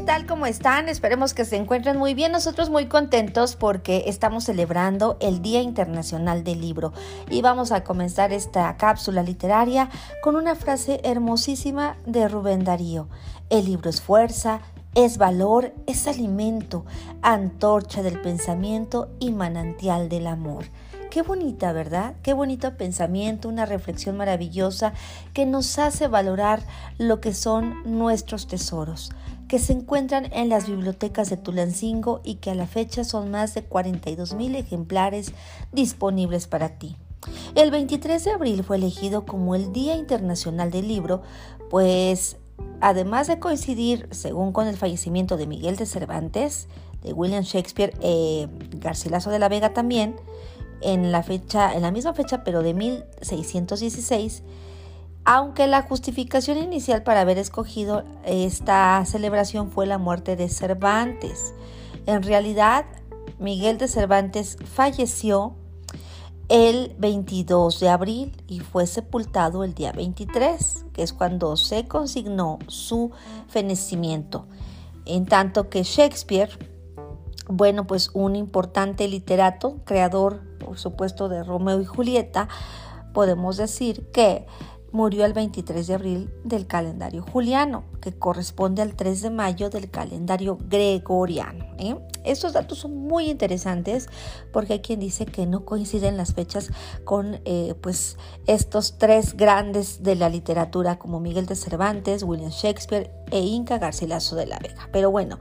tal? ¿Cómo están? Esperemos que se encuentren muy bien. Nosotros muy contentos porque estamos celebrando el Día Internacional del Libro y vamos a comenzar esta cápsula literaria con una frase hermosísima de Rubén Darío. El libro es fuerza, es valor, es alimento, antorcha del pensamiento y manantial del amor. Qué bonita, ¿verdad? Qué bonito pensamiento, una reflexión maravillosa que nos hace valorar lo que son nuestros tesoros, que se encuentran en las bibliotecas de Tulancingo y que a la fecha son más de 42 mil ejemplares disponibles para ti. El 23 de abril fue elegido como el Día Internacional del Libro, pues además de coincidir, según con el fallecimiento de Miguel de Cervantes, de William Shakespeare, eh, Garcilaso de la Vega también, en la fecha, en la misma fecha, pero de 1616, aunque la justificación inicial para haber escogido esta celebración fue la muerte de Cervantes. En realidad, Miguel de Cervantes falleció el 22 de abril y fue sepultado el día 23, que es cuando se consignó su fenecimiento. En tanto que Shakespeare, bueno, pues un importante literato, creador por supuesto de Romeo y Julieta, podemos decir que murió el 23 de abril del calendario juliano, que corresponde al 3 de mayo del calendario gregoriano. ¿eh? Estos datos son muy interesantes porque hay quien dice que no coinciden las fechas con eh, pues estos tres grandes de la literatura como Miguel de Cervantes, William Shakespeare e Inca Garcilaso de la Vega. Pero bueno,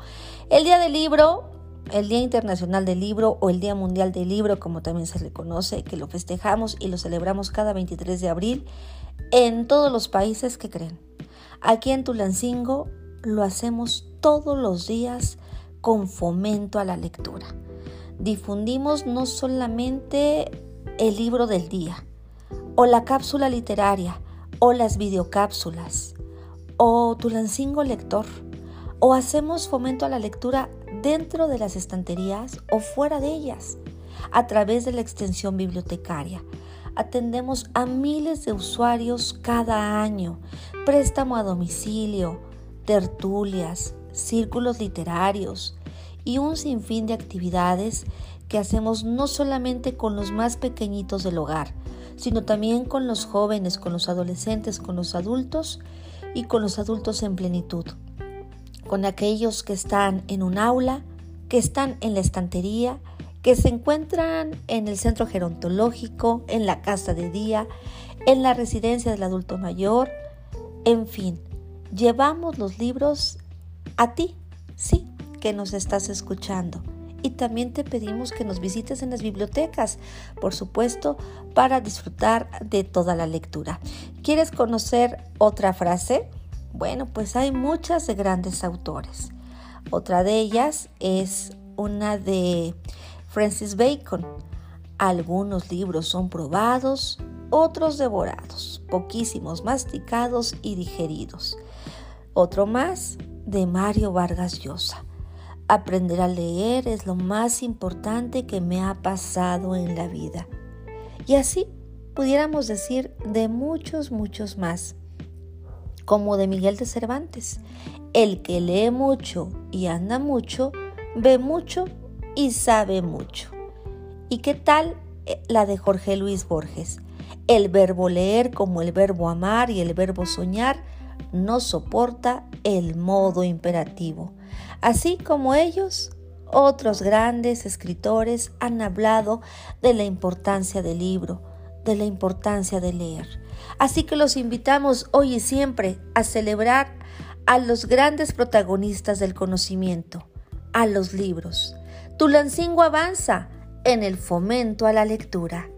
el día del libro el Día Internacional del Libro o el Día Mundial del Libro, como también se le conoce, que lo festejamos y lo celebramos cada 23 de abril en todos los países que creen. Aquí en Tulancingo lo hacemos todos los días con fomento a la lectura. Difundimos no solamente el libro del día, o la cápsula literaria, o las videocápsulas, o Tulancingo Lector, o hacemos fomento a la lectura dentro de las estanterías o fuera de ellas, a través de la extensión bibliotecaria. Atendemos a miles de usuarios cada año, préstamo a domicilio, tertulias, círculos literarios y un sinfín de actividades que hacemos no solamente con los más pequeñitos del hogar, sino también con los jóvenes, con los adolescentes, con los adultos y con los adultos en plenitud. Con aquellos que están en un aula, que están en la estantería, que se encuentran en el centro gerontológico, en la casa de día, en la residencia del adulto mayor, en fin, llevamos los libros a ti, sí, que nos estás escuchando. Y también te pedimos que nos visites en las bibliotecas, por supuesto, para disfrutar de toda la lectura. ¿Quieres conocer otra frase? Bueno, pues hay muchas de grandes autores. Otra de ellas es una de Francis Bacon. Algunos libros son probados, otros devorados, poquísimos masticados y digeridos. Otro más de Mario Vargas Llosa. Aprender a leer es lo más importante que me ha pasado en la vida. Y así pudiéramos decir de muchos, muchos más como de Miguel de Cervantes. El que lee mucho y anda mucho, ve mucho y sabe mucho. ¿Y qué tal eh, la de Jorge Luis Borges? El verbo leer como el verbo amar y el verbo soñar no soporta el modo imperativo. Así como ellos, otros grandes escritores han hablado de la importancia del libro, de la importancia de leer. Así que los invitamos hoy y siempre a celebrar a los grandes protagonistas del conocimiento, a los libros. Tulancingo avanza en el fomento a la lectura.